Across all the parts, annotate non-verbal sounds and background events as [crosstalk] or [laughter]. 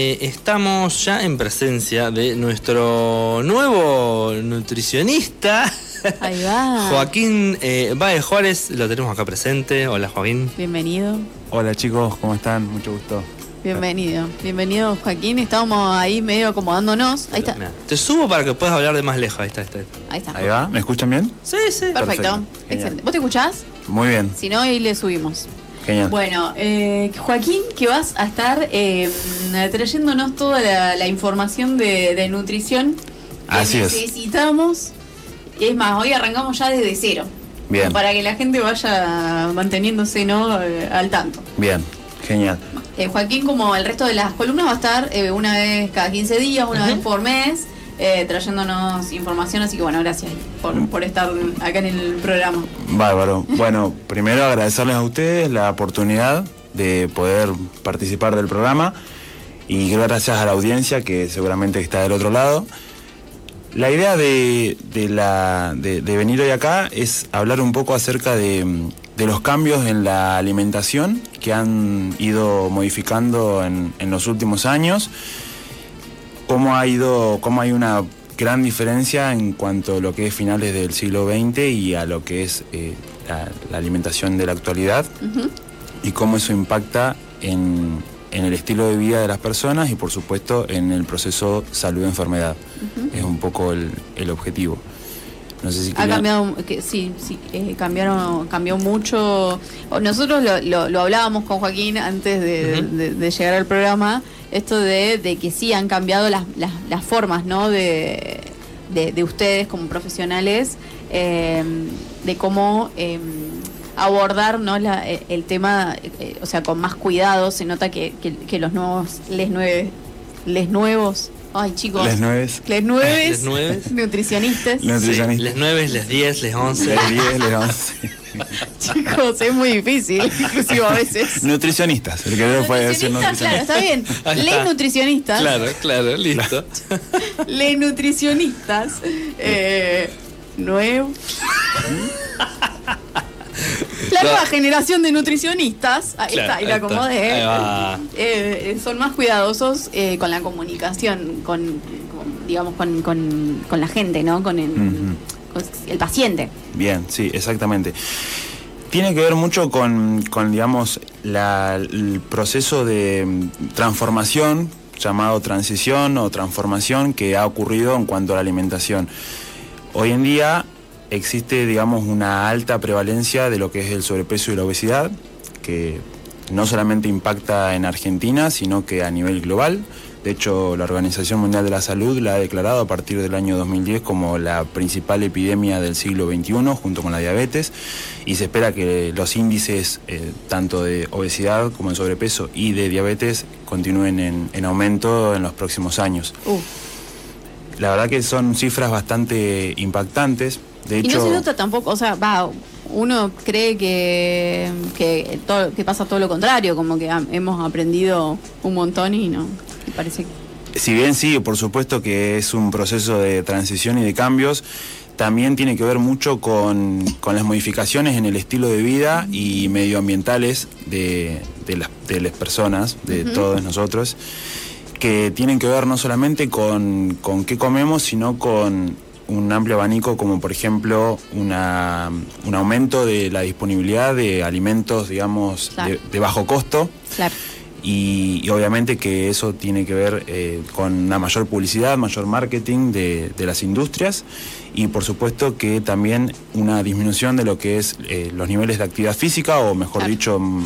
Eh, estamos ya en presencia de nuestro nuevo nutricionista. Ahí va. [laughs] Joaquín eh, Baez Juárez, lo tenemos acá presente. Hola Joaquín. Bienvenido. Hola chicos, ¿cómo están? Mucho gusto. Bienvenido. Bienvenido Joaquín. Estábamos ahí medio acomodándonos. Ahí está. Te subo para que puedas hablar de más lejos. Ahí está, ahí está. Ahí está. Ahí va, ¿me escuchan bien? Sí, sí. Perfecto. Perfecto. Excelente. ¿Vos te escuchás? Muy bien, Si no, ahí le subimos. Genial. Bueno, eh, Joaquín, que vas a estar eh, trayéndonos toda la, la información de, de nutrición que Así es. necesitamos. Es más, hoy arrancamos ya desde cero. Bien. Para que la gente vaya manteniéndose ¿no? Eh, al tanto. Bien, genial. Eh, Joaquín, como el resto de las columnas, va a estar eh, una vez cada 15 días, una vez por mes, eh, trayéndonos información. Así que bueno, gracias por, estar acá en el programa. Bárbaro. Bueno, primero agradecerles a ustedes la oportunidad de poder participar del programa y gracias a la audiencia que seguramente está del otro lado. La idea de, de la, de, venir hoy acá es hablar un poco acerca de, los cambios en la alimentación que han ido modificando en los últimos años, cómo ha ido, cómo hay una gran diferencia en cuanto a lo que es finales del siglo XX y a lo que es eh, la, la alimentación de la actualidad y cómo eso impacta en, en el estilo de vida de las personas y por supuesto en el proceso salud-enfermedad. Es un poco el, el objetivo. No sé si Ha cambiado, que, sí, sí, eh, cambiaron, cambió mucho. Nosotros lo, lo- lo hablábamos con Joaquín antes de, de- de llegar al programa, esto de, de que sí han cambiado las, las, las formas, ¿no? De, de, de ustedes como profesionales, eh, de cómo eh, abordar, ¿no? La- eh, el tema, eh, o sea, con más cuidado. Se nota que, que, que los nuevos, les nueve, les nuevos, ay chicos, Les nueves, les nueves, Les nueves. [laughs] nutricionistas. Les- Sí, Nutricionista. Les 9, les 10, les 11. les 10, les 11. [laughs] Chicos, es muy difícil, inclusive a veces. Nutricionistas, el que no puede decir Nutricionistas, claro, nutricionista. está bien. [laughs] Les está. nutricionistas, Claro, claro, listo. les nutricionistas, eh, nuevo. La nueva generación de nutricionistas, ahí Claro, está, la está. acomodé. Eh, son más cuidadosos eh, con la comunicación, con, con, digamos, con, con, con la gente, ¿no? Con el, Ujú. con el paciente. Bien, sí, exactamente. Tiene que ver mucho con, con, digamos, la- el proceso de transformación, llamado transición o transformación, que ha ocurrido en cuanto a la alimentación. Hoy en día existe, digamos, una alta prevalencia de lo que es el sobrepeso y la obesidad, que no solamente impacta en Argentina, sino que a nivel global. De hecho, la Organización Mundial de la Salud la ha declarado a partir del año 2010 como la principal epidemia del siglo XXI, junto con la diabetes, y se espera que los índices eh, tanto de obesidad como de sobrepeso y de diabetes continúen en, en aumento en los próximos años. Uh. La verdad que son cifras bastante impactantes. De Y no se nota tampoco, o sea, va, uno cree que, que, todo, que pasa todo lo contrario, como que ha- hemos aprendido un montón y no, y parece que... Si bien sí, por supuesto que es un proceso de transición y de cambios, también tiene que ver mucho con, con las modificaciones en el estilo de vida y medioambientales de, de las, de las personas, de todos nosotros, que tienen que ver no solamente con, con qué comemos, sino con un amplio abanico como por ejemplo una, un aumento de la disponibilidad de alimentos, digamos, Claro. de- de bajo costo Claro. y, y obviamente que eso tiene que ver eh, con una mayor publicidad, mayor marketing de, de las industrias y por supuesto que también una disminución de lo que es eh, los niveles de actividad física o mejor Claro. dicho, mm,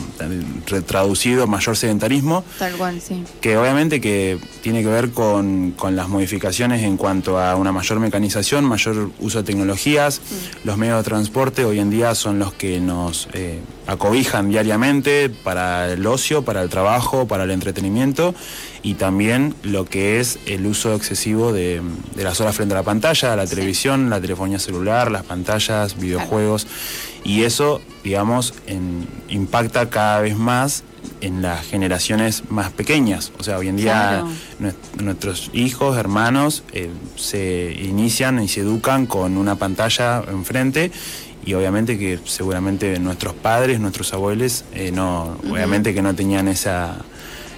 re- traducido, mayor sedentarismo Tal cual, sí. que obviamente que tiene que ver con, con las modificaciones en cuanto a una mayor mecanización, mayor uso de tecnologías. Los medios de transporte hoy en día son los que nos eh, acobijan diariamente para el ocio, para el trabajo, para el entretenimiento y también lo que es el uso excesivo de, de las horas frente a la pantalla, la Sí. televisión, la telefonía celular, las pantallas, videojuegos. Y eso, digamos, en- impacta cada vez más en las generaciones más pequeñas. O sea, hoy en día Claro. nuestros hijos, hermanos, eh, se inician y se educan con una pantalla enfrente y obviamente que seguramente nuestros padres, nuestros abuelos, eh, no, obviamente que no tenían esa,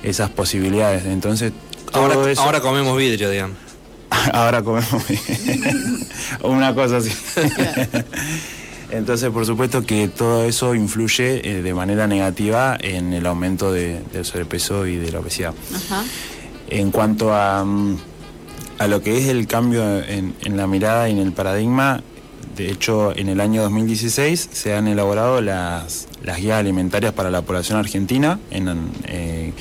esas posibilidades. Entonces Ahora, eso. ahora comemos vidrio, digamos. [laughs] Ahora comemos [laughs] una cosa así. [laughs] Entonces, por supuesto que todo eso influye eh, de manera negativa en el aumento de- del sobrepeso y de la obesidad. Ajá. En cuanto a, mm, a lo que es el cambio en, en la mirada y en el paradigma, de hecho, en el año 2016 se han elaborado las, las guías alimentarias para la población argentina, en, eh,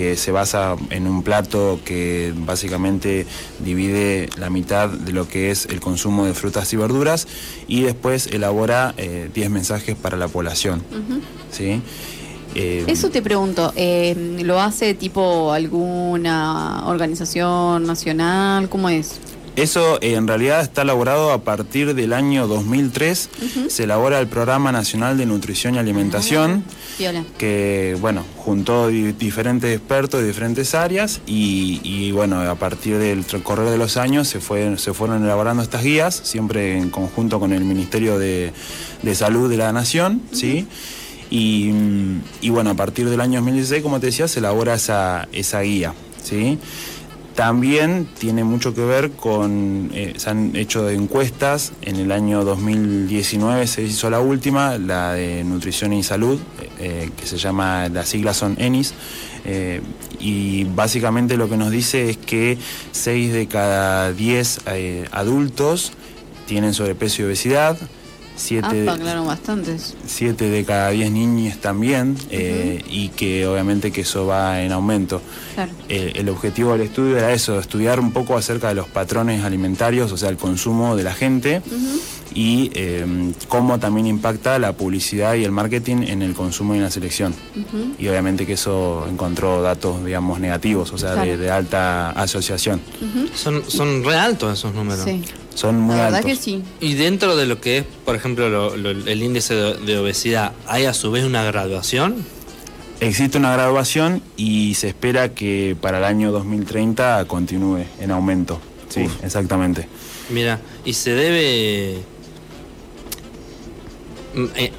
que se basa en un plato que básicamente divide la mitad de lo que es el consumo de frutas y verduras y después elabora eh, 10 mensajes para la población. ¿sí? Eh, Eso te pregunto, eh, ¿lo hace tipo alguna organización nacional? ¿Cómo es? Eso eh, en realidad está elaborado a partir del año 2003. Se elabora el Programa Nacional de Nutrición y Alimentación, Viola. que bueno, juntó di- diferentes expertos de diferentes áreas y, y, bueno, a partir del correr de los años se, fue, se fueron elaborando estas guías, siempre en conjunto con el Ministerio de, de Salud de la Nación, ¿sí? Y, y bueno, a partir del año 2016, como te decía, se elabora esa, esa guía, ¿sí? También tiene mucho que ver con, eh, se han hecho encuestas, en el año 2019 se hizo la última, la de Nutrición y Salud, eh, que se llama, las siglas son ENIS, eh, y básicamente lo que nos dice es que 6 de cada 10 eh, adultos tienen sobrepeso y obesidad, 7 Ah, claro, bastantes. 7 de cada 10 niñas también, eh, y que obviamente que eso va en aumento. Claro. Eh, el objetivo del estudio era eso, estudiar un poco acerca de los patrones alimentarios, o sea, el consumo de la gente y eh, cómo también impacta la publicidad y el marketing en el consumo y en la selección. Y obviamente que eso encontró datos, digamos, negativos, o sea, de, Claro. de alta asociación. Son, son re altos esos números. Sí, Son muy la verdad altos. que sí. Y dentro de lo que es, por ejemplo, lo- lo- el índice de, de obesidad, ¿hay a su vez una graduación? Existe una graduación y se espera que para el año 2030 continúe en aumento. Sí, Uf. exactamente. Mira, ¿y se debe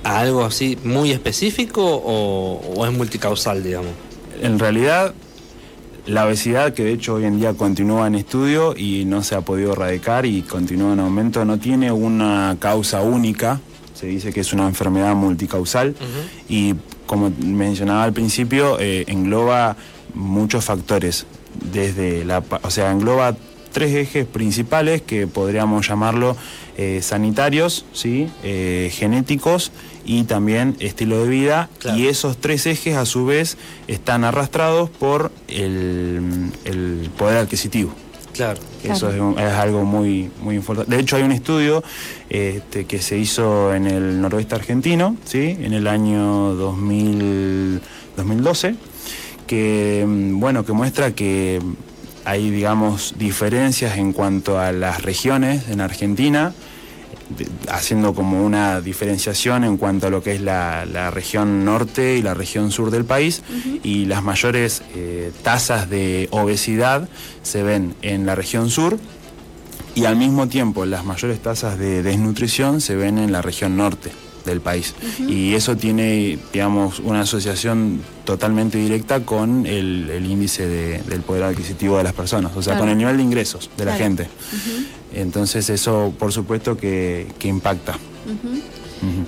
a algo así muy específico o, o es multicausal, digamos? En realidad, la obesidad, que de hecho hoy en día continúa en estudio y no se ha podido erradicar y continúa en aumento, no tiene una causa única. Se dice que es una enfermedad multicausal y como mencionaba al principio, eh, engloba muchos factores. Desde la, o sea, engloba tres ejes principales que podríamos llamarlo eh, sanitarios, ¿sí? Eh, genéticos y también estilo de vida. Claro. Y esos tres ejes a su vez están arrastrados por el, el poder adquisitivo. Claro. Eso Claro. es, algo muy, muy importante. De hecho, hay un estudio este, que se hizo en el noroeste argentino, ¿sí? en el año 2000 2012, que, mm, bueno, que muestra que hay, digamos, diferencias en cuanto a las regiones en Argentina, de- haciendo como una diferenciación en cuanto a lo que es la, la región norte y la región sur del país y las mayores eh, tasas de obesidad se ven en la región sur y al mismo tiempo las mayores tasas de desnutrición se ven en la región norte del país. Y eso tiene digamos una asociación totalmente directa con el, el índice de- del poder adquisitivo de las personas o sea Claro. con el nivel de ingresos de la gente. Entonces eso por supuesto que, que impacta.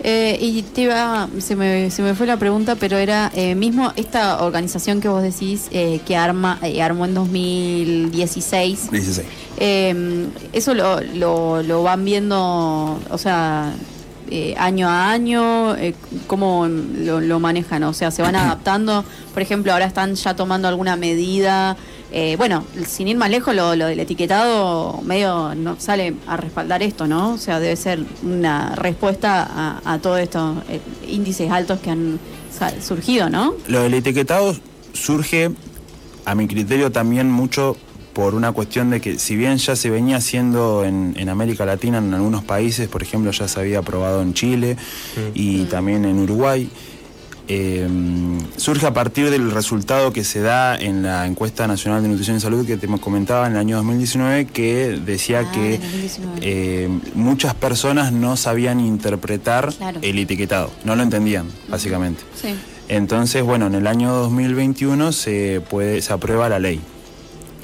Eh, y te iba, se me, se me fue la pregunta, pero era eh, mismo esta organización que vos decís eh, que arma, armó en 2016. 16 Eh, eso lo, lo, lo van viendo, o sea, eh, año a año, eh, cómo lo, manejan, o sea, se van adaptando. Por ejemplo, ahora están ya tomando alguna medida. Eh, bueno, sin ir más lejos, lo, lo del etiquetado medio no sale a respaldar esto, ¿no? O sea, debe ser una respuesta a, a todos estos índices altos que han surgido, ¿no? Lo del etiquetado surge, a mi criterio, también mucho por una cuestión de que si bien ya se venía haciendo en, en América Latina, en algunos países, por ejemplo, ya se había aprobado en Chile y también en Uruguay, eh, surge a partir del resultado que se da en la encuesta nacional de nutrición y salud que te comentaba en el año 2019, que decía Ah, que en 2019. eh, muchas personas no sabían interpretar Claro. el etiquetado, no lo entendían, básicamente. Sí. Entonces, bueno, en el año 2021 se puede se aprueba la ley.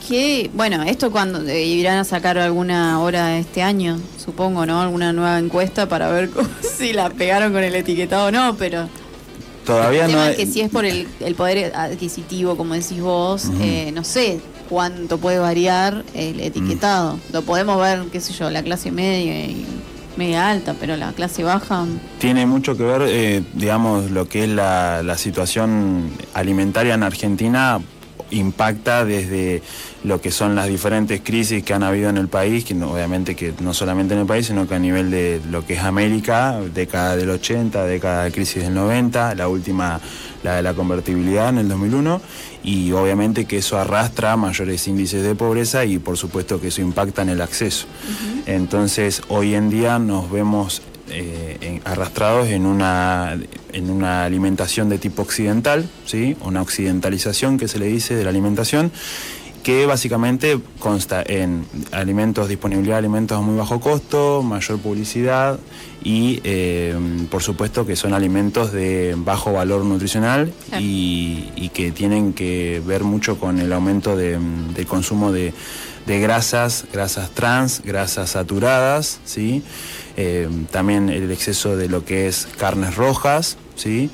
Que, bueno, esto cuando eh, irán a sacar alguna hora este año, supongo, ¿no? Alguna nueva encuesta para ver [laughs] si la pegaron con el etiquetado o no, pero Todavía el no. tema es que si es por el, el poder adquisitivo, como decís vos, eh, no sé cuánto puede variar el etiquetado. Mm. Lo podemos ver, qué sé yo, la clase media y media alta, pero la clase baja... Tiene mucho que ver, eh, digamos, lo que es la, la situación alimentaria en Argentina impacta desde lo que son las diferentes crisis que han habido en el país, que no- obviamente que no solamente en el país, sino que a nivel de lo que es América, década del 80, década de crisis del 90, la última, la de la convertibilidad en el 2001, y obviamente que eso arrastra mayores índices de pobreza y por supuesto que eso impacta en el acceso. Entonces, hoy en día nos vemos eh, en- arrastrados en una, en una alimentación de tipo occidental, ¿sí? una occidentalización que se le dice de la alimentación, que básicamente consta en alimentos, disponibilidad de alimentos a muy bajo costo, mayor publicidad y eh, por supuesto que son alimentos de bajo valor nutricional Claro. y, y que tienen que ver mucho con el aumento de- del consumo de, de grasas, grasas trans, grasas saturadas, ¿sí? Eh, también el exceso de lo que es carnes rojas, ¿sí?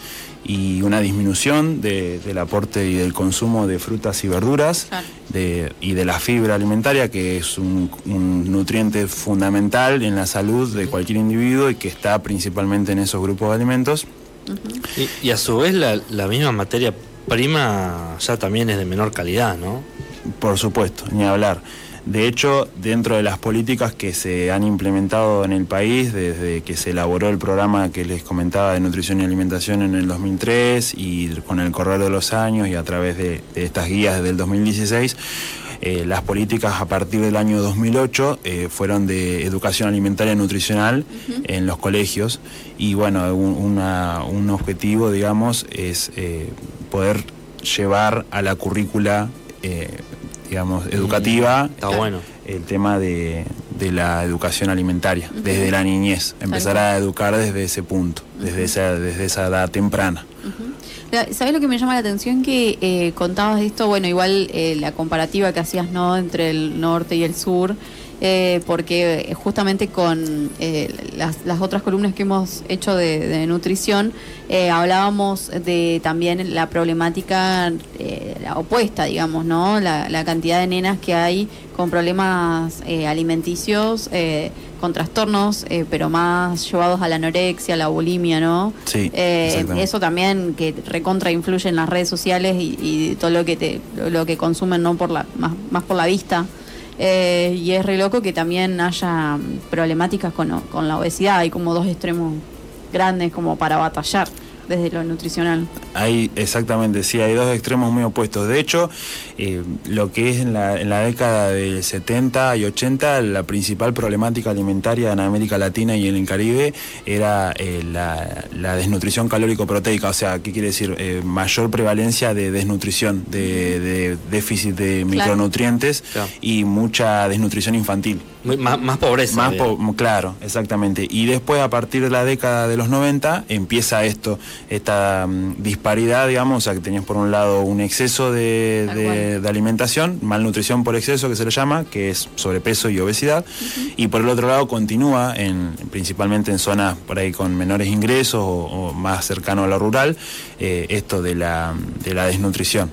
y una disminución de- del aporte y del consumo de frutas y verduras Claro. de- y de la fibra alimentaria, que es un, un nutriente fundamental en la salud de cualquier individuo y que está principalmente en esos grupos de alimentos. Y, y a su vez la, la misma materia prima ya también es de menor calidad, ¿no? Por supuesto, ni hablar. De hecho, dentro de las políticas que se han implementado en el país, desde que se elaboró el programa que les comentaba de nutrición y alimentación en el 2003 y con el correr de los años y a través de, de estas guías del 2016, eh, las políticas a partir del año 2008 eh, fueron de educación alimentaria y nutricional en los colegios. Y bueno, un, una- un objetivo, digamos, es eh, poder llevar a la currícula, digamos, educativa Está bueno. el tema de, de la educación alimentaria, desde la niñez, empezar a educar desde ese punto, desde, esa, desde esa edad temprana. La- ¿Sabes lo que me llama la atención? Que eh, contabas de esto, bueno, igual eh, la comparativa que hacías, ¿no? Entre el norte y el sur, eh, porque justamente con eh, las, las otras columnas que hemos hecho de, de nutrición, eh, hablábamos de también la problemática eh, la opuesta, digamos, ¿no? La, la cantidad de nenas que hay con problemas eh, alimenticios, eh, con trastornos, eh, pero más llevados a la anorexia, la bulimia, ¿no? Sí, Eh, eso también que recontra influye en las redes sociales y, y todo lo que te lo, lo que consumen no por la más, más por la vista Eh, y es re loco que también haya problemáticas con, con la obesidad. Hay como dos extremos grandes como para batallar desde lo nutricional Hay, exactamente, sí, hay dos extremos muy opuestos. De hecho, eh, lo que es en la, en la década del 70 y 80, la principal problemática alimentaria en América Latina y en el Caribe era eh, la, la desnutrición calórico-proteica. O sea, ¿qué quiere decir? Eh, mayor prevalencia de desnutrición, de, de déficit de micronutrientes Claro. y mucha desnutrición infantil. Muy- más, más pobreza. Más digamos. po- claro, exactamente. Y después, a partir de la década de los 90, empieza esto, esta mm, disparidad, digamos, o sea, que tenías por un lado un exceso de, alimentación, malnutrición por exceso, que se le llama, que es sobrepeso y obesidad, y por el otro lado continúa, en, principalmente en zonas por ahí con menores ingresos o, o más cercano a lo rural, eh, esto de la, de la desnutrición.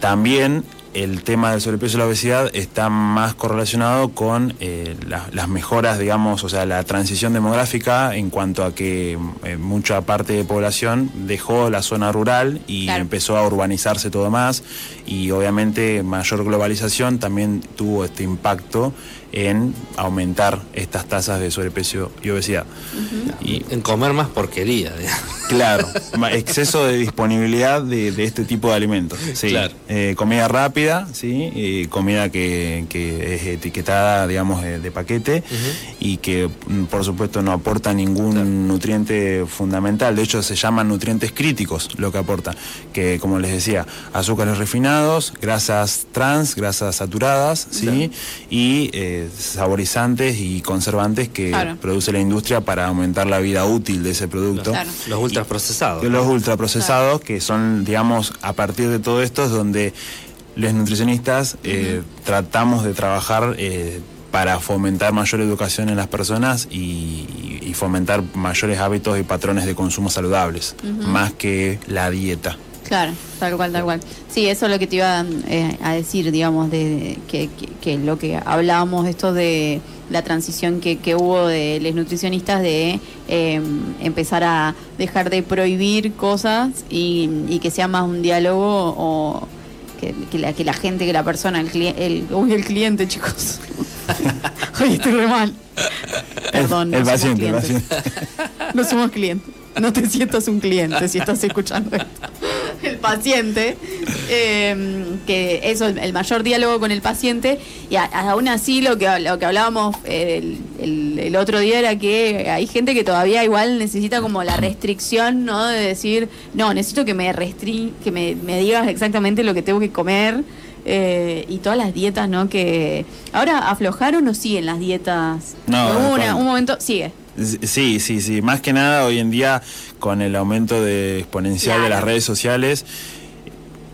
También el tema del sobrepeso y la obesidad está más correlacionado con eh, la- las mejoras, digamos, o sea, la transición demográfica en cuanto a que eh, mucha parte de población dejó la zona rural y Claro. empezó a urbanizarse todo más y obviamente mayor globalización también tuvo este impacto en aumentar estas tasas de sobrepeso y obesidad. Y En comer más porquería. digamos. Claro, [laughs] exceso de disponibilidad de, de este tipo de alimentos. Sí. Claro. Eh, comida rápida, sí, eh, comida que, que es etiquetada, digamos, de, de paquete y que, mm, por supuesto, no aporta ningún nutriente fundamental. De hecho, se llaman nutrientes críticos lo que aporta, que, como les decía, azúcares refinados, grasas trans, grasas saturadas, sí, y eh, saborizantes y conservantes que Claro. produce la industria para aumentar la vida útil de ese producto. Claro. Los ultraprocesados. Los ultraprocesados, que son, digamos, a partir de todo esto es donde los nutricionistas eh, tratamos de trabajar eh, para fomentar mayor educación en las personas y, y fomentar mayores hábitos y patrones de consumo saludables, más que la dieta. Claro, tal cual, tal cual. Sí, eso es lo que te iba eh, a decir, digamos, de, que, que- que lo que hablábamos, esto de la transición que, que hubo de los nutricionistas de eh, empezar a dejar de prohibir cosas y, y que sea más un diálogo o que, que la, que la gente, que la persona, el cliente, el, uy, el cliente, chicos. [laughs] Hoy estoy re mal. Perdón, el no somos paciente, el paciente. [laughs] No somos clientes. No te sientas un cliente si estás escuchando esto. El paciente, eh, que eso, el, mayor diálogo con el paciente. Y a- aún así, lo que, lo que hablábamos el, el- el otro día era que hay gente que todavía igual necesita como la restricción, ¿no? De decir, no, necesito que me restri que me, me digas exactamente lo que tengo que comer. eh, y todas las dietas, ¿no? Que ahora aflojaron o siguen las dietas. No, una- un momento, sigue. Sí, sí, sí. Más que nada hoy en día con el aumento de exponencial de las redes sociales,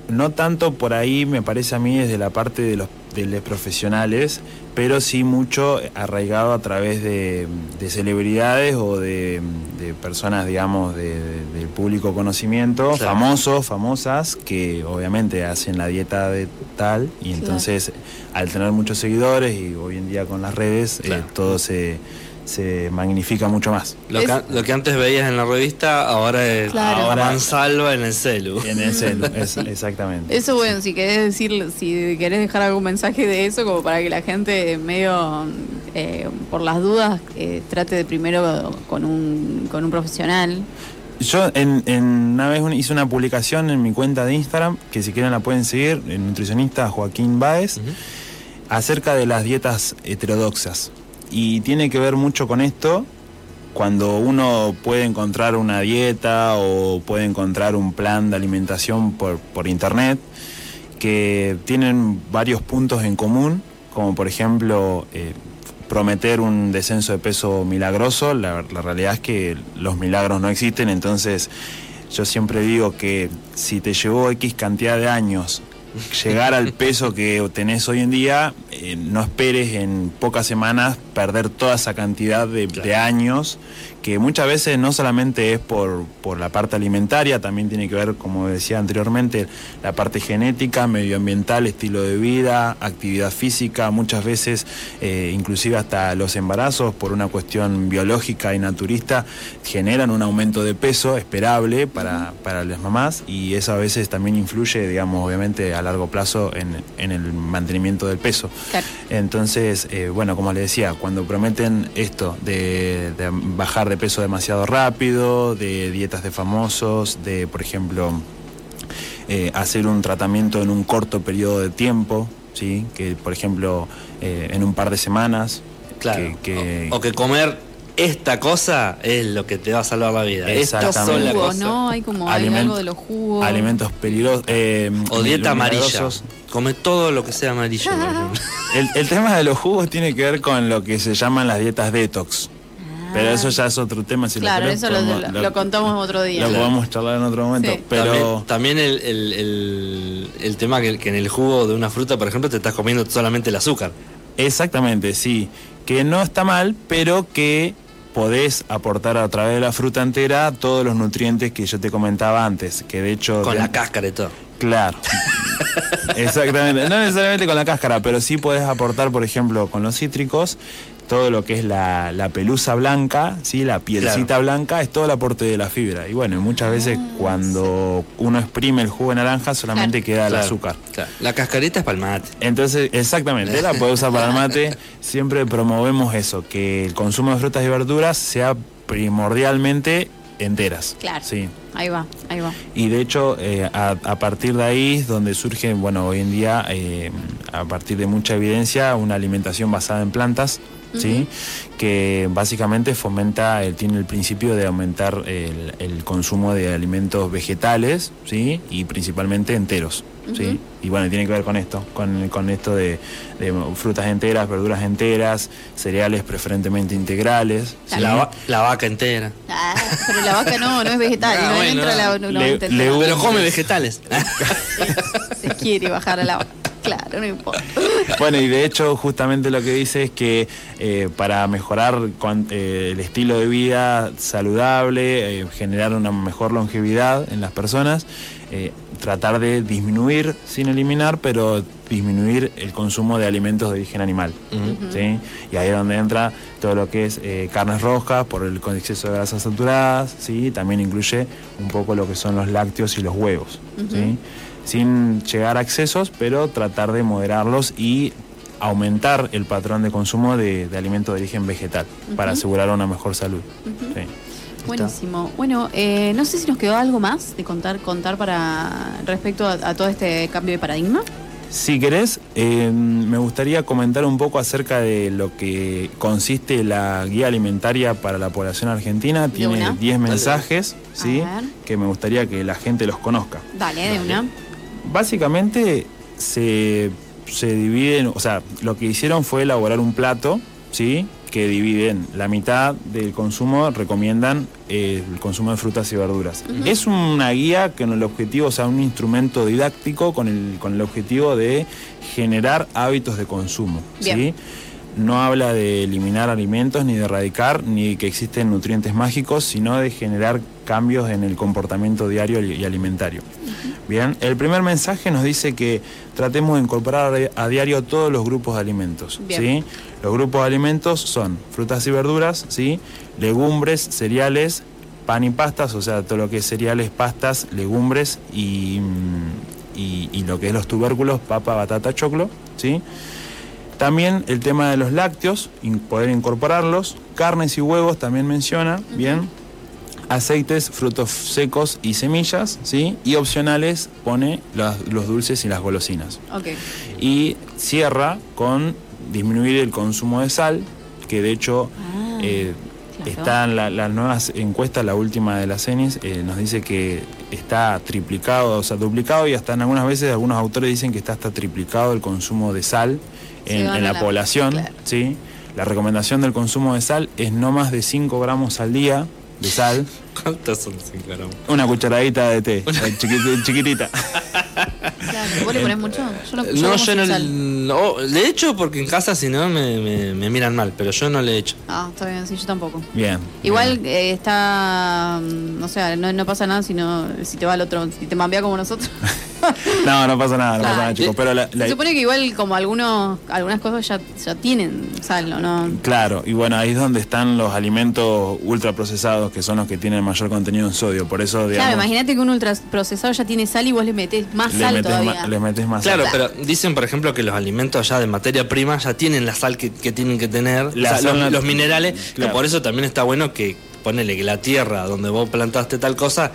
no tanto por ahí me parece a mí desde la parte de los, de los profesionales, pero sí mucho arraigado a través de, de celebridades o de, de personas, digamos, de, de- del público conocimiento, Claro. famosos, famosas, que obviamente hacen la dieta de tal y Claro. entonces al tener muchos seguidores y hoy en día con las redes, eh, todo se, se magnifica mucho más. Lo, que, Es- lo que antes veías en la revista, ahora es Claro. Ahora- mansalva en el celu. En el celu, [laughs] es- exactamente. Eso bueno, si querés decir, si querés dejar algún mensaje de eso, como para que la gente medio eh, por las dudas eh, trate de primero con un, con un profesional. Yo en, en una vez hice una publicación en mi cuenta de Instagram, que si quieren la pueden seguir, el nutricionista Joaquín Báez, acerca de las dietas heterodoxas. Y tiene que ver mucho con esto, cuando uno puede encontrar una dieta o puede encontrar un plan de alimentación por, por internet, que tienen varios puntos en común, como por ejemplo eh, prometer un descenso de peso milagroso, la, la realidad es que los milagros no existen, entonces yo siempre digo que si te llevó X cantidad de años llegar al peso que tenés hoy en día, eh, no esperes en pocas semanas perder toda esa cantidad de, Claro. de años, que muchas veces no solamente es por, por la parte alimentaria, también tiene que ver, como decía anteriormente, la parte genética, medioambiental, estilo de vida, actividad física, muchas veces eh, inclusive hasta los embarazos por una cuestión biológica y naturista generan un aumento de peso esperable para, para las mamás y eso a veces también influye, digamos, obviamente a largo plazo en, en el mantenimiento del peso. Claro. Entonces, eh, bueno, como les decía, cuando prometen esto de, de bajar de peso demasiado rápido, de dietas de famosos, de, por ejemplo, eh, hacer un tratamiento en un corto periodo de tiempo, ¿sí? que, por ejemplo, eh, en un par de semanas, Claro. que- que- O, o que comer esta cosa es lo que te va a salvar la vida. Esta Exactamente. sola Jugos, cosa. ¿no? Hay como Aliment- algo de los jugos. alimentos peligrosos. eh, O dieta amarilla. Come todo lo que sea amarillo. [laughs] El, el tema de los jugos tiene que ver con lo que se llaman las dietas detox. Pero eso ya es otro tema. Si lo Claro, querés, eso lo, podemos- lo- lo contamos otro día. Lo podemos charlar en otro momento. Sí. Pero También, también el, el- el- el tema que, que en el jugo de una fruta, por ejemplo, te estás comiendo solamente el azúcar. exactamente, sí. Que no está mal, pero que podés aportar a través de la fruta entera todos los nutrientes que yo te comentaba antes. Que de hecho. Con de- la cáscara y todo. Claro. [laughs] Exactamente. No necesariamente con la cáscara, pero sí podés aportar, por ejemplo, con los cítricos, todo lo que es la, la pelusa blanca, ¿sí? la pielcita Claro. blanca, es todo el aporte de la fibra. Y bueno, muchas veces cuando uno exprime el jugo de naranja solamente Claro. queda el Claro, azúcar. claro. La cascarita es palmate. Entonces, exactamente, la podés usar para el mate. [laughs] Siempre promovemos eso, que el consumo de frutas y verduras sea primordialmente enteras. Claro. Sí. Ahí va, ahí va. Y de hecho, eh, a, a partir de ahí es donde surge, bueno, hoy en día, eh, a partir de mucha evidencia, una alimentación basada en plantas, ¿sí? Que básicamente fomenta, el, tiene el principio de aumentar el, el consumo de alimentos vegetales, ¿sí? Y principalmente enteros, ¿sí? Y bueno, tiene que ver con esto, con, con esto de, de frutas enteras, verduras enteras, cereales preferentemente integrales. ¿sí? La, va- la vaca entera. Ah, pero la vaca no, no es vegetal, Ah, no bueno. entra la no, no Le- entra. le- Pero come vegetales. Se quiere bajar a la vaca. Claro, no importa. [laughs] Bueno, y de hecho justamente lo que dice es que eh, para mejorar eh, el estilo de vida saludable, eh, generar una mejor longevidad en las personas, eh, tratar de disminuir, sin eliminar, pero disminuir el consumo de alimentos de origen animal. ¿sí? Y ahí es donde entra todo lo que es eh, carnes rojas por el con exceso de grasas saturadas, ¿sí? también incluye un poco lo que son los lácteos y los huevos. ¿sí? sin llegar a excesos, pero tratar de moderarlos y aumentar el patrón de consumo de, de alimentos de origen vegetal para asegurar una mejor salud. Sí. Buenísimo. Bueno, eh, no sé si nos quedó algo más de contar contar para respecto a, a todo este cambio de paradigma. Si querés, eh, me gustaría comentar un poco acerca de lo que consiste la guía alimentaria para la población argentina. Tiene una. 10 mensajes, ¿sí? Que me gustaría que la gente los conozca. Dale, de una. Básicamente se, se dividen, o sea, lo que hicieron fue elaborar un plato, ¿sí? Que dividen la mitad del consumo, recomiendan eh, el consumo de frutas y verduras. Es una guía con el objetivo, o sea, un instrumento didáctico con el, con el objetivo de generar hábitos de consumo, ¿sí? No habla de eliminar alimentos, ni de erradicar, ni que existen nutrientes mágicos, sino de generar cambios en el comportamiento diario y alimentario. Bien, el primer mensaje nos dice que tratemos de incorporar a diario todos los grupos de alimentos. ¿sí? Los grupos de alimentos son frutas y verduras, ¿sí? legumbres, cereales, pan y pastas, o sea, todo lo que es cereales, pastas, legumbres y, mm, y- y lo que es los tubérculos, papa, batata, choclo. ¿sí? También el tema de los lácteos, poder incorporarlos. Carnes y huevos también menciona, bien. Aceites, frutos secos y semillas, ¿sí? Y opcionales pone las- los dulces y las golosinas. Ok. Y cierra con disminuir el consumo de sal, que de hecho Ah, eh, están la- las nuevas encuestas, la última de la CENIS, eh, nos dice que está triplicado, o sea, duplicado y hasta en algunas veces algunos autores dicen que está hasta triplicado el consumo de sal en, la, la- población. claro. ¿sí? La recomendación del consumo de sal es no más de 5 gramos al día de sal, ¿Cuántas son 5 gramos? una cucharadita de té, eh, chiquit- chiquitita. Claro. ¿Vos le ponés mucho? Yo no, yo No, como yo sin no sal. no, le echo porque en casa si no me, me- me miran mal, pero yo no le echo. Ah, está bien, sí, yo tampoco. Bien. Igual bien. eh, está, mm, o sea, no, no pasa nada si, no, si te va al otro, si te mambea como nosotros. [laughs] [laughs] No, no pasa nada, no Claro. pasa nada, chicos. Pero la- la- Se supone que igual como algunos, algunas cosas ya, ya tienen sal, ¿no? no Claro, y bueno, ahí es donde están los alimentos ultraprocesados, que son los que tienen mayor contenido en sodio. Por eso, digamos, Claro, imagínate que un ultraprocesado ya tiene sal y vos le metés más le sal todavía. ma- le metes más Claro, sal. pero dicen, por ejemplo, que los alimentos ya de materia prima ya tienen la sal que, que tienen que tener, La o sea, sal los, minerales, Claro. que por eso también está bueno que ponele que la tierra donde vos plantaste tal cosa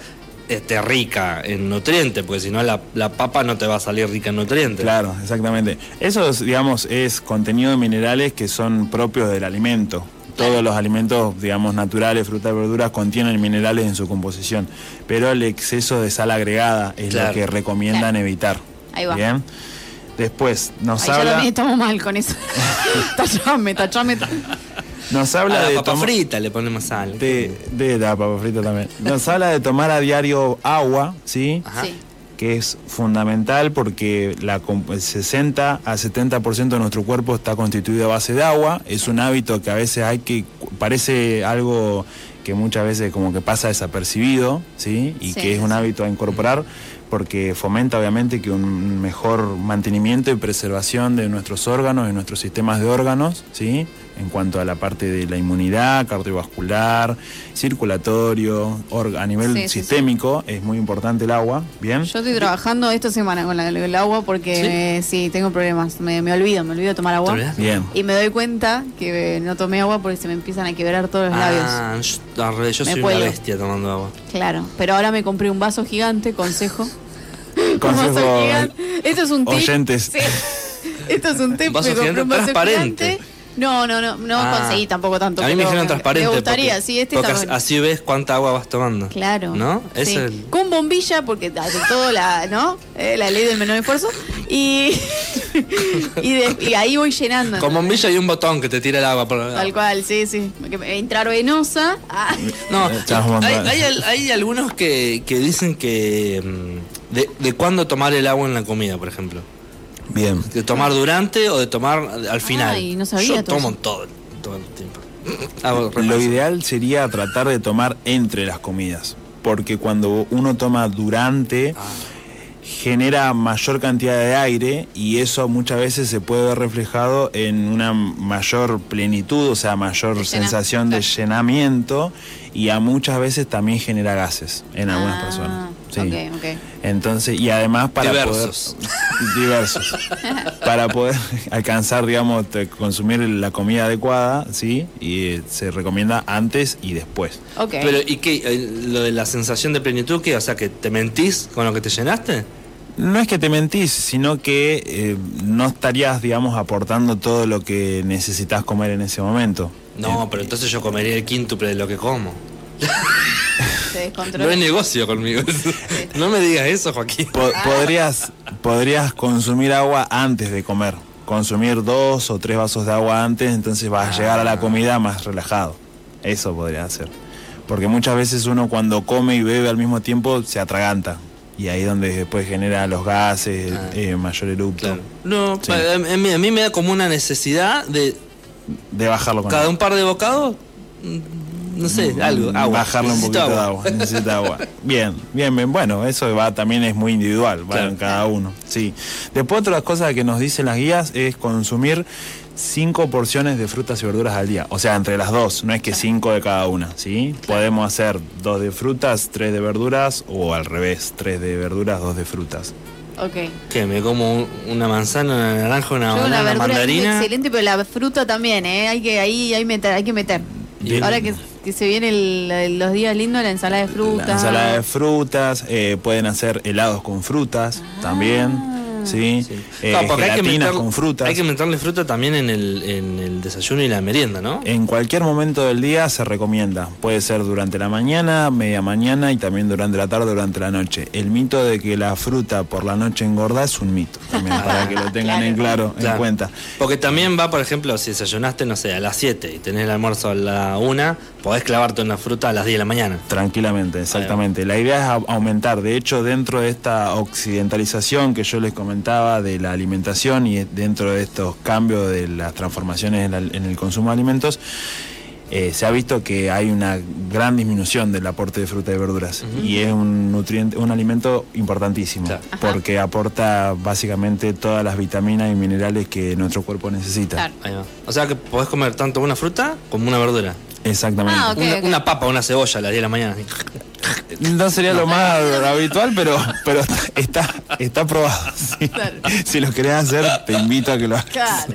esté rica en nutrientes, porque si no la, la papa no te va a salir rica en nutrientes. Claro, exactamente. Eso, es, digamos, es contenido de minerales que son propios del alimento. Todos los alimentos, digamos, naturales, frutas y verduras contienen minerales en su composición, pero el exceso de sal agregada es Claro. lo que recomiendan Claro. evitar. Ahí va. Bien. Después nos ya también estamos mal con eso. [laughs] tachame, tachame. Nos A habla la de papa toma- frita le ponemos sal. de, de la papa frita también. Nos habla de tomar a diario agua, ¿sí? Ajá. Sí. que es fundamental porque la, el 60 a 70% de nuestro cuerpo está constituido a base de agua. Es un hábito que a veces hay que, parece algo que muchas veces como que pasa desapercibido, ¿sí? Y Sí, que es un sí. hábito a incorporar porque fomenta obviamente que un mejor mantenimiento y preservación de nuestros órganos y nuestros sistemas de órganos, ¿sí? En cuanto a la parte de la inmunidad, cardiovascular, circulatorio, a nivel Sí, sí, sí. sistémico, es muy importante el agua, ¿bien? Yo estoy trabajando esta semana con la- el agua porque eh, sí, tengo problemas. Me, me olvido, me olvido de tomar ¿Te agua. Bien. Y me doy cuenta que no tomé agua porque se me empiezan a quebrar todos los labios. Ah, yo, al revés, yo Me soy una bestia tomando agua. Claro, pero ahora me compré un vaso gigante, consejo. [laughs] Un Consejo, vaso gigante. Esto es un tip. oyentes. Sí. Esto es un tip. Vaso gigante un vaso transparente. gigante. No, no, no, no Ah. conseguí tampoco tanto. A mí me dijeron transparente. Me gustaría, porque- sí, este porque está así- bueno. así ves cuánta agua vas tomando. Claro. ¿No? sí. Es el- Con bombilla, porque hace todo la, ¿no? Eh, la ley del menor esfuerzo. Y, [laughs] y, de- y ahí voy llenando. Con bombilla y un botón que te tira el agua por Tal cual, sí, sí. Que me- Intravenosa. Ah, No, hay, montón. hay hay algunos que, que dicen que mm, de, de cuándo tomar el agua en la comida, por ejemplo. Bien. De tomar durante o de tomar al final. Ay, no sabía Yo todo tomo eso. todo, todo el tiempo. [laughs] Hago Lo ideal sería tratar de tomar entre las comidas, porque cuando uno toma durante Ah. genera mayor cantidad de aire y eso muchas veces se puede ver reflejado en una mayor plenitud, o sea, mayor De llena- sensación de llenamiento y a muchas veces también genera gases en algunas ah, personas. Sí. Ok, ok. Entonces, y además para Diversos. poder [laughs] diversos. para poder alcanzar, digamos, te- consumir la comida adecuada, ¿sí? Y eh, se recomienda antes y después. Ok. Pero, ¿y qué? Eh, Lo de la sensación de plenitud, ¿qué? O sea, que te mentís con lo que te llenaste. No es que te mentís, sino que eh, no estarías, digamos, aportando todo lo que necesitas comer en ese momento. No, pero entonces yo comería el quíntuple de lo que como. [laughs] Se. No es negocio conmigo. no me digas eso, Joaquín. po- podrías, podrías consumir agua antes de comer. Consumir dos o tres vasos de agua antes, entonces vas a llegar a la comida más relajado. Eso podría hacer. Porque muchas veces uno cuando come y bebe al mismo tiempo se atraganta. Y ahí donde después genera los gases, Ah. eh, mayor eructo. Claro. No, Sí. a, mí, a mí me da como una necesidad de De bajarlo con cada un par de bocados, no sé, algo, agua. Bajarle un poquito de agua. [laughs] Necesita agua. Bien, bien, bien. Bueno, eso va también es muy individual, va Claro. en cada uno. Sí. Después otra cosa que nos dicen las guías es consumir cinco porciones de frutas y verduras al día. O sea, entre las dos, no es que cinco de cada una, ¿sí? Podemos hacer dos de frutas, tres de verduras o al revés, tres de verduras, dos de frutas. Ok. Que me como un- una manzana, una naranja, una Yo banana, la una verdura es mandarina. excelente, pero la fruta también, ¿eh? Hay que, ahí hay, meter, hay que meter. Bien. Ahora que, que se vienen los días lindos, la ensalada de fruta. La ensalada de frutas, eh, pueden hacer helados con frutas también, ¿sí? Sí. Eh, porque hay que meter- con frutas. Hay que meterle fruta también en el, en el desayuno y la merienda, ¿no? En cualquier momento del día se recomienda. Puede ser durante la mañana, media mañana y también durante la tarde, durante la noche. El mito de que la fruta por la noche engorda es un mito, también [laughs] para que lo tengan en claro, en Claro. cuenta. Porque también va, por ejemplo, si desayunaste, no sé, a las 7 y tenés el almuerzo a la 1, podés clavarte una fruta a las 10 de la mañana. Tranquilamente, exactamente. La idea es au- aumentar. De hecho, dentro de esta occidentalización que yo les comentaba de la alimentación y dentro de estos cambios de las transformaciones en, la- en el consumo de alimentos, eh, se ha visto que hay una gran disminución del aporte de fruta y verduras y es un nutriente, un alimento importantísimo Claro. Ajá. porque aporta básicamente todas las vitaminas y minerales que nuestro cuerpo necesita. Claro. O sea que podés comer tanto una fruta como una verdura. Exactamente. Ah, una, una papa, una cebolla a las 10 de la mañana. No sería lo más habitual, pero, pero está, está probado. [laughs] Claro. Si lo querés hacer, te invito a que lo hagas. Claro.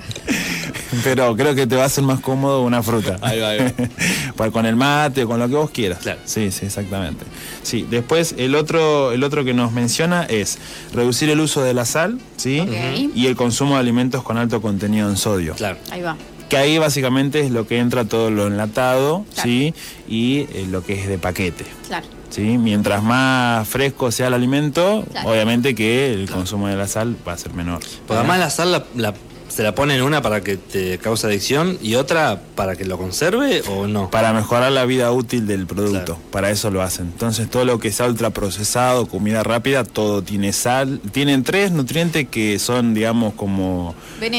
Pero creo que te va a ser más cómodo una fruta. Ahí va, ahí va. [laughs] Para con el mate o con lo que vos quieras. Claro. Sí, sí, exactamente. Sí, después el otro, el otro que nos menciona es reducir el uso de la sal, ¿sí? Y el consumo de alimentos con alto contenido en sodio. Claro. Ahí va. Que ahí básicamente es lo que entra todo lo enlatado, Claro. ¿sí? Y eh, lo que es de paquete. Claro. ¿sí? Mientras más fresco sea el alimento, Claro. obviamente que el consumo de la sal va a ser menor. Porque además la sal la, la- se la ponen una para que te cause adicción y otra para que lo conserve o no. Para mejorar la vida útil del producto, Claro. para eso lo hacen. Entonces todo lo que sea ultraprocesado, comida rápida, todo tiene sal. Tienen tres nutrientes que son, digamos, como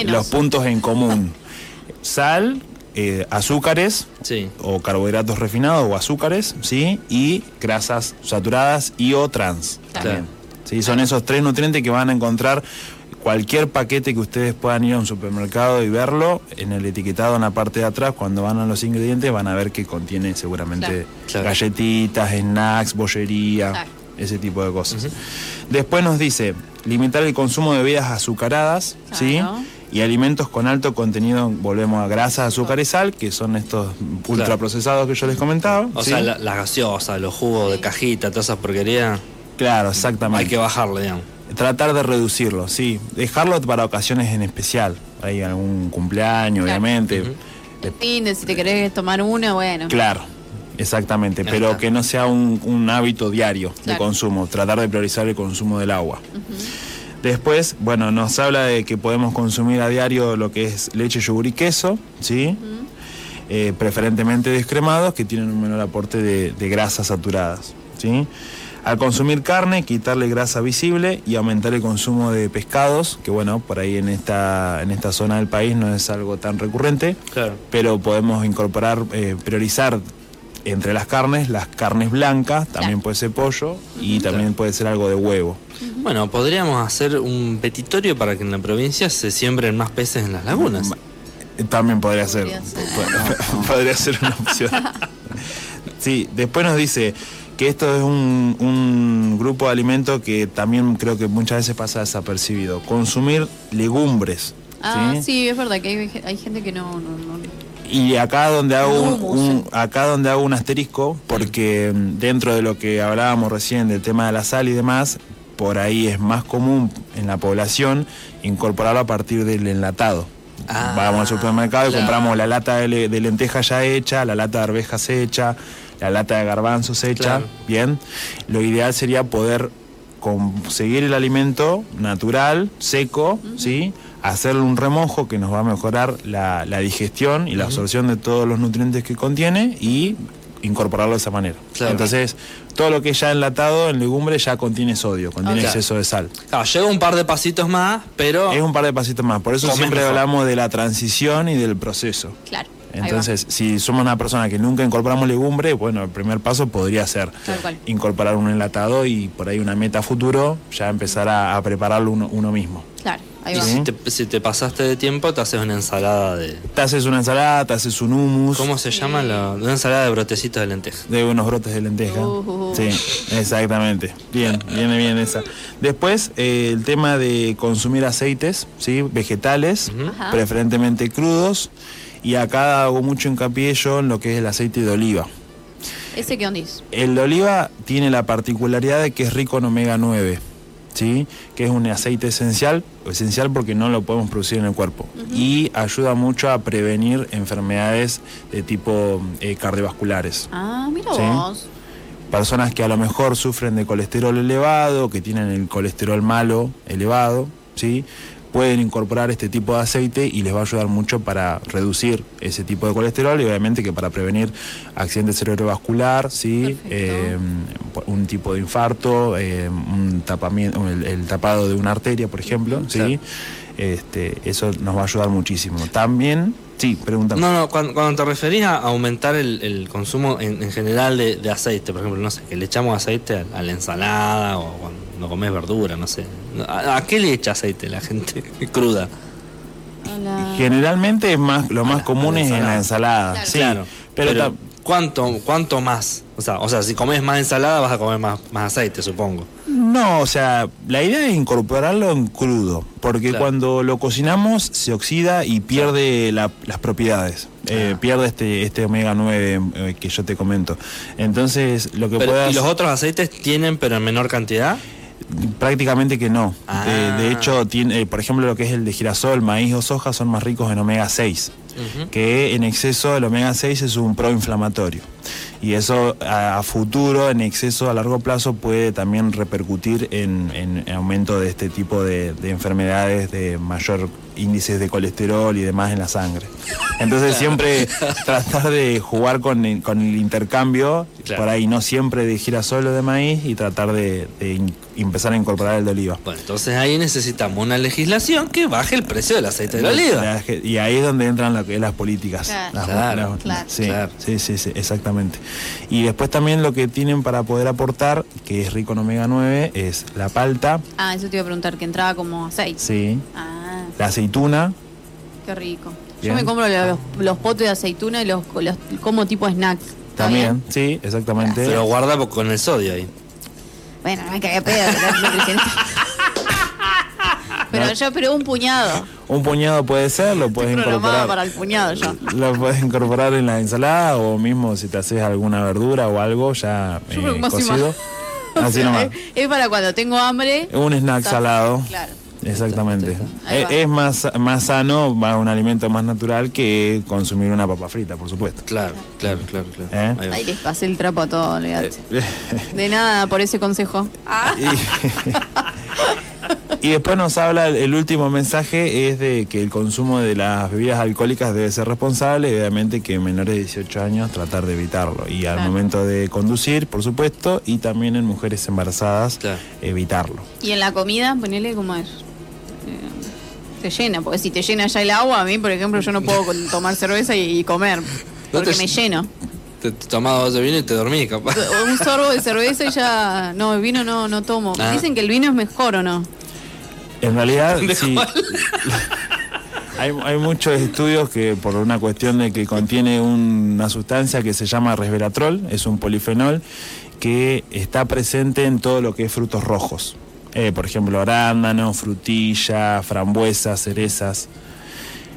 los puntos en común. [laughs] Sal, eh, azúcares, Sí. o carbohidratos refinados o azúcares, ¿sí? Y grasas saturadas y o trans. Claro. También. ¿sí? Son esos tres nutrientes que van a encontrar cualquier paquete que ustedes puedan ir a un supermercado y verlo en el etiquetado en la parte de atrás, cuando van a los ingredientes van a ver que contiene seguramente Claro. Galletitas, snacks, bollería, Claro. ese tipo de cosas. Después nos dice limitar el consumo de bebidas azucaradas, ¿sí? Y alimentos con alto contenido, volvemos a grasa, azúcar y sal, que son estos ultraprocesados que yo les comentaba. O ¿sí? sea, la- las gaseosas, los jugos de cajita, todas esas porquerías, Claro, exactamente. hay que bajarle, digamos. Tratar de reducirlo, sí. Dejarlo para ocasiones en especial. Hay algún cumpleaños, Claro. obviamente. El de si te querés tomar una, bueno. Claro, exactamente. Ahí Pero está. que no sea un, un hábito diario de consumo. Tratar de priorizar el consumo del agua. Después, bueno, nos habla de que podemos consumir a diario lo que es leche, yogur y queso, ¿sí? Eh, preferentemente descremados, que tienen un menor aporte de, de grasas saturadas, ¿sí? Al consumir carne, quitarle grasa visible y aumentar el consumo de pescados, que bueno, por ahí en esta, en esta zona del país no es algo tan recurrente, Claro. pero podemos incorporar, eh, priorizar entre las carnes, las carnes blancas, también Claro. puede ser pollo y también puede ser algo de huevo. Bueno, podríamos hacer un petitorio para que en la provincia se siembren más peces en las lagunas. Eh, También podría ser. Podría ser. Po- [laughs] Podría ser una opción. [laughs] Sí, después nos dice que esto es un, un grupo de alimentos que también creo que muchas veces pasa desapercibido. Consumir legumbres. Ah, ¿sí? sí, es verdad que hay, hay gente que no, no, no- Y acá donde hago un, acá donde hago un asterisco, porque mm, dentro de lo que hablábamos recién del tema de la sal y demás, por ahí es más común en la población incorporarlo a partir del enlatado. Ah, Vamos al supermercado y claro. compramos la lata de, de lenteja ya hecha, la lata de arvejas hecha, la lata de garbanzos hecha, Claro. bien. Lo ideal sería poder conseguir el alimento natural, seco, ¿sí? Hacerle un remojo que nos va a mejorar la, la digestión y la absorción de todos los nutrientes que contiene y incorporarlo de esa manera. Claro. Entonces, todo lo que es ya enlatado en legumbre ya contiene sodio, contiene exceso de sal. Claro, llega un par de pasitos más, pero Es un par de pasitos más. Por eso siempre mejor. hablamos de la transición y del proceso. Claro. Entonces, si somos una persona que nunca incorporamos legumbre, bueno, el primer paso podría ser incorporar un enlatado y por ahí una meta futuro, ya empezar a, a prepararlo uno, uno mismo. Claro, ahí y si, te, si te pasaste de tiempo, te haces una ensalada de. Te haces una ensalada, te haces un hummus ¿Cómo se llama? La, una ensalada de brotecitos de lenteja. de unos brotes de lenteja. Uh. Sí, exactamente. Bien, viene bien esa. Después, eh, el tema de consumir aceites, ¿sí? Vegetales, preferentemente crudos. Y acá hago mucho hincapié yo en lo que es el aceite de oliva. ¿Ese qué onda es? El de oliva tiene la particularidad de que es rico en omega 9, ¿sí? que es un aceite esencial, esencial porque no lo podemos producir en el cuerpo. Y ayuda mucho a prevenir enfermedades de tipo eh, cardiovasculares. Ah, mira Sí. vos. Personas que a lo mejor sufren de colesterol elevado, que tienen el colesterol malo elevado, ¿sí? Pueden incorporar este tipo de aceite y les va a ayudar mucho para reducir ese tipo de colesterol y obviamente que para prevenir accidente cerebrovascular, ¿sí? Eh, un tipo de infarto, eh, un tapamiento, el, el tapado de una arteria, por ejemplo, ¿sí? Claro. Este, eso nos va a ayudar muchísimo. También, sí, pregúntame. No, no, cuando, cuando te referís a aumentar el, el consumo en, en general de, de aceite, por ejemplo, no sé, que le echamos aceite a, a la ensalada o cuando comes verdura, no sé. ¿A, a qué le echa aceite la gente [laughs] cruda? La- Generalmente es más, lo más la- común es en la ensalada. Claro. Sí, claro. pero, Pero, ta- ¿cuánto, ¿cuánto más? O sea, o sea, si comes más ensalada vas a comer más, más aceite, supongo. No, o sea, la idea es incorporarlo en crudo, porque Claro. cuando lo cocinamos se oxida y pierde la- las propiedades. Eh, Ah. pierde este, este omega 9 eh, que yo te comento. Entonces, lo que Pero, puedas... ¿Y los otros aceites tienen, pero en menor cantidad? Prácticamente que no. Ah. De, de hecho, tiene, eh, por ejemplo, lo que es el de girasol, maíz o soja son más ricos en omega 6. Ujú. que en exceso el omega 6 es un proinflamatorio. Y eso a, a futuro, en exceso a largo plazo, puede también repercutir en, en aumento de este tipo de, de enfermedades de mayor índices de colesterol y demás en la sangre. Entonces siempre [laughs] tratar de jugar con, el- con el intercambio, Claro. por ahí no siempre de girasol o de maíz, y tratar de, de in- empezar a incorporar el de oliva. Bueno, entonces ahí necesitamos una legislación que baje el precio del aceite de oliva. La- Y ahí es donde entran lo que es las políticas. Claro. Las- Claro, las- claro. sí, Claro. sí, sí, sí, exactamente. Y después también lo que tienen para poder aportar, que es rico en omega 9, es la palta, Ah, eso te iba a preguntar, que entraba como aceite. sí, Ah, la aceituna, qué rico. Bien. Yo me compro los, los potes de aceituna y los, los como tipo snacks. ¿Está también, bien? sí, exactamente. Pero guarda con el sodio ahí. Bueno, no me cagué a pedo. pero [laughs] yo, pero un puñado. Un puñado puede ser, lo puedes incorporar. para el puñado yo. Lo puedes incorporar en la ensalada o mismo si te haces alguna verdura o algo ya eh, cocido. [laughs] Así nomás. Es, es para cuando tengo hambre. Un snack salado. Claro. Exactamente. Ahí Es, más, más sano, un alimento más natural que consumir una papa frita, por supuesto. Claro, claro, claro, claro. ¿Eh? Ahí les pasé el trapo a todo, olvidate. De nada por ese consejo. Ah, Y, [laughs] y después nos habla, el último mensaje es de que el consumo de las bebidas alcohólicas debe ser responsable y obviamente que menores de 18 años tratar de evitarlo. Y al Claro. momento de conducir, por supuesto, y también en mujeres embarazadas, Claro. evitarlo. Y en la comida, ponele como es. Te llena, porque si te llena ya el agua, a mí, por ejemplo, yo no puedo tomar cerveza y, y comer. Porque te- me lleno. Te, dos de vino y te dormís, capaz. Un [laughs] sorbo de cerveza y ya. No, el vino no, no tomo. Ah. Dicen que el vino es mejor o no. En realidad, [laughs] ¿De sí. [laughs] hay muchos estudios que por una cuestión de que contiene una sustancia que se llama resveratrol, es un polifenol que está presente en todo lo que es frutos rojos. Eh, por ejemplo, arándano, frutilla, frambuesas, cerezas.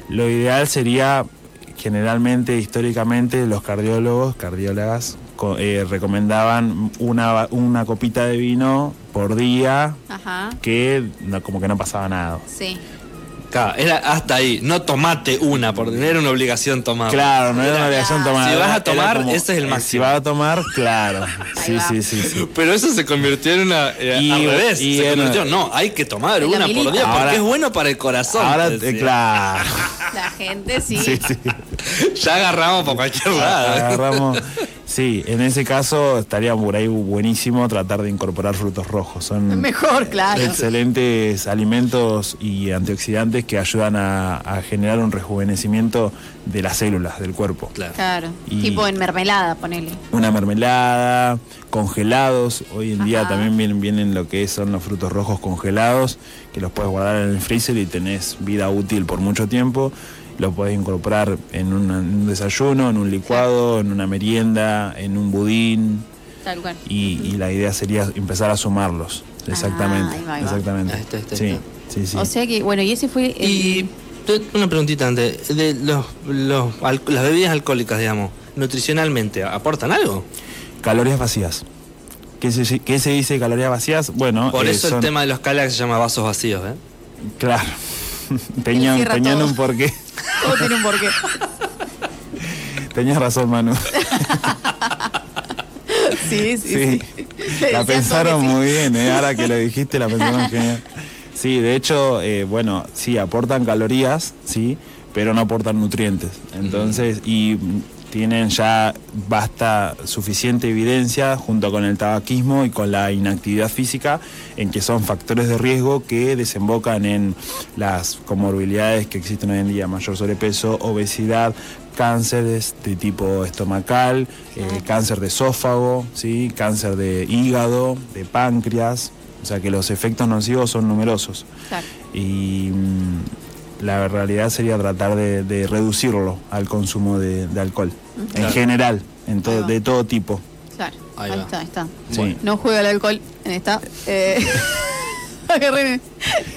Lo ideal sería, generalmente, históricamente, los cardiólogos, cardiólogas, eh, recomendaban una, una copita de vino por día, Ajá. que no- como que no pasaba nada. Sí. Claro, era hasta ahí. No tomate una, por tener una obligación tomar. Claro, no era una obligación tomar. Si vas a era tomar, como, ese es el eh, máximo. Si vas a tomar, claro. Sí, sí, sí, sí. Pero eso se convirtió en una. eh, Y- al revés. y se en- convirtió, no, hay que tomar una por día porque Ahora- es bueno para el corazón. Ahora, te eh, claro. La gente sí. Sí, sí. [laughs] Ya agarramos por cualquier lado. Agarramos. Sí, en ese caso estaría por ahí buenísimo tratar de incorporar frutos rojos. Son [laughs] Mejor, claro. excelentes alimentos y antioxidantes que ayudan a, a generar un rejuvenecimiento de las células del cuerpo. Claro. Claro. Y- Tipo en mermelada, ponele. Una mermelada, congelados. Hoy en día también vienen, vienen lo que son los frutos rojos congelados, que los puedes guardar en el freezer y tenés vida útil por mucho tiempo. Lo puedes incorporar en, una- en un desayuno, en un licuado, en una merienda, en un budín. Tal cual. Y, y la idea sería empezar a sumarlos. Exactamente. Ah, ahí va, ahí va. exactamente. Ahí está, ahí está, ahí sí, está. sí, sí. O sea que, bueno, y ese fue el. Y una preguntita antes. De los, las bebidas alcohólicas, digamos, nutricionalmente, ¿aportan algo? Calorías vacías. ¿Qué se, qué se dice calorías vacías? Bueno, Por eh, eso el tema de los calax se llama vasos vacíos, ¿eh? Claro. [laughs] Tenían todo. un porqué. [laughs] Todo tiene un porqué. Tenías razón, Manu. Sí, sí, sí. Sí. La pensaron muy bien, ¿eh? ahora que lo dijiste, la pensaron genial. Sí, de hecho, eh, bueno, sí, aportan calorías, sí, pero no aportan nutrientes. Entonces, y tienen ya basta suficiente evidencia junto con el tabaquismo y con la inactividad física en que son factores de riesgo que desembocan en las comorbilidades que existen hoy en día, mayor sobrepeso, obesidad, cánceres de tipo estomacal, eh, cáncer de esófago, ¿sí? cáncer de hígado, de páncreas, o sea que los efectos nocivos son numerosos. Claro. Y mm, la realidad sería tratar de, de reducirlo al consumo de, de alcohol, en Claro. general, en todo, de todo tipo. Claro. Ahí está, ahí está. Sí. No juega el alcohol en esta. Eh, [laughs] [laughs] agarren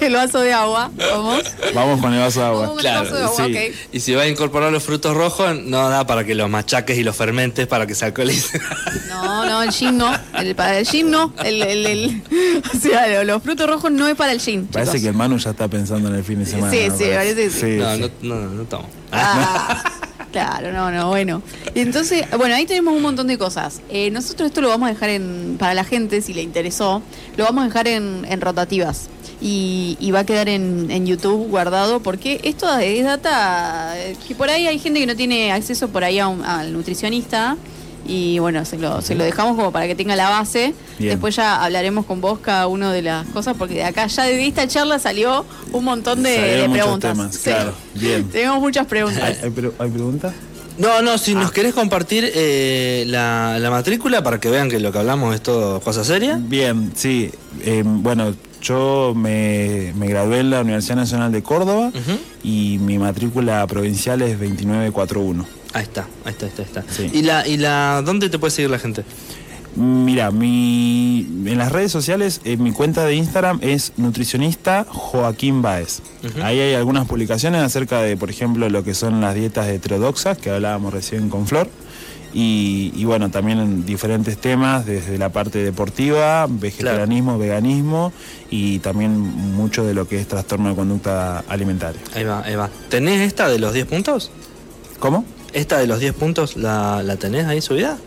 el vaso de agua. Vamos. Vamos con el vaso de agua. Vamos con el vaso de agua, sí. ok. Y si vas a incorporar los frutos rojos, no da para que los machaques y los fermentes para que se alcoholicen. [laughs] No, no, el gin no. El, para el gin no. El, el, el- [laughs] o sea, lo- los frutos rojos no es para el gin. Parece chicos. que el Manu ya está pensando en el fin de semana. Sí, ¿no? sí, parece que sí. no, sí. no, no, no tomo. Ah, claro, no, no, bueno. Entonces, bueno, ahí tenemos un montón de cosas. Eh, nosotros esto lo vamos a dejar en, para la gente, si le interesó, lo vamos a dejar en, en rotativas. Y, y va a quedar en, en YouTube guardado porque esto es data eh, que por ahí hay gente que no tiene acceso por ahí a un- al nutricionista y bueno, se lo, se lo dejamos como para que tenga la base. Bien. Después ya hablaremos con vos cada una de las cosas porque de acá ya de esta charla salió un montón de, de preguntas. temas, Sí. claro, bien. [laughs] Tenemos muchas preguntas. ¿Hay, hay pre- hay preguntas? No, no, si nos querés compartir eh, la, la matrícula para que vean que lo que hablamos es todo cosa seria. Bien, sí. Eh, bueno, yo me, me gradué en la Universidad Nacional de Córdoba y mi matrícula provincial es 2941. Ahí está, ahí está, ahí está. ahí está. Sí. ¿Y, la, ¿Y la dónde te puede seguir la gente? Mira, mi, en las redes sociales, eh, mi cuenta de Instagram es nutricionista Joaquín Baez. Ahí hay algunas publicaciones acerca de, por ejemplo, lo que son las dietas heterodoxas, que hablábamos recién con Flor. Y, y bueno, también en diferentes temas, desde la parte deportiva, vegetarianismo, veganismo y también mucho de lo que es trastorno de conducta alimentaria. Ahí va, ahí va. ¿Tenés esta de los 10 puntos? ¿Cómo? ¿Esta de los 10 puntos la, la tenés ahí subida?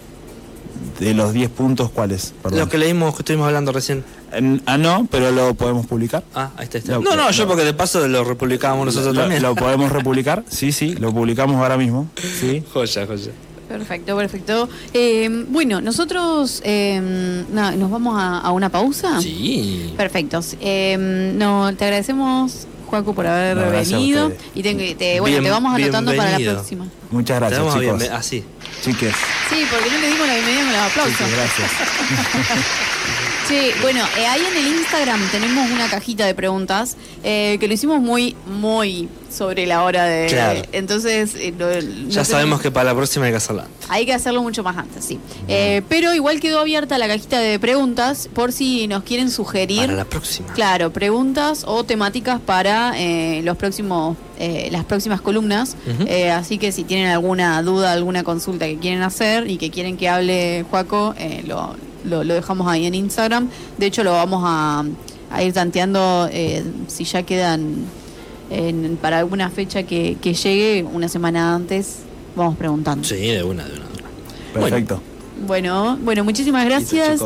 De los 10 puntos, ¿cuáles? Perdón. Lo que leímos, que estuvimos hablando recién. En- Ah, no, pero lo podemos publicar. Ah, ahí está. ahí está. Lo- no, no, yo porque de paso lo republicábamos nosotros lo, también. ¿Lo podemos republicar? [laughs] Sí, sí, lo publicamos ahora mismo. Sí. joya, joya. Perfecto, perfecto. Eh, bueno, nosotros eh, na- nos vamos a, a una pausa. Sí. Perfecto. Eh, no, te agradecemos, Juaco, por haber No, venido. Y te, te- bueno, Bien- te vamos anotando para la bienvenido. próxima. Muchas gracias, Tenemos chicos. bien, así. Chiques, Sí, porque no le dimos la bienvenida con los aplausos. chiques, gracias. [laughs] Sí, bueno, eh, ahí en el Instagram tenemos una cajita de preguntas eh, que lo hicimos muy, muy sobre la hora de. Claro. Entonces, eh, lo- no Ya sabemos tenemos- que para la próxima hay que hacerla. Hay que hacerlo mucho más antes, sí. Eh, pero igual quedó abierta la cajita de preguntas por si nos quieren sugerir. Para la próxima. Claro, preguntas o temáticas para eh, los próximos, eh, las próximas columnas. Eh, así que si tienen alguna duda, alguna consulta que quieren hacer y que quieren que hable Juaco, eh, lo, lo- lo dejamos ahí en Instagram. De hecho, lo vamos a, a ir tanteando eh, si ya quedan en- para alguna fecha que, que llegue una semana antes. Vamos preguntando. Sí, de una, de una. de una. Perfecto. Bueno, bueno, muchísimas gracias.